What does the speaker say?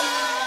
Bye.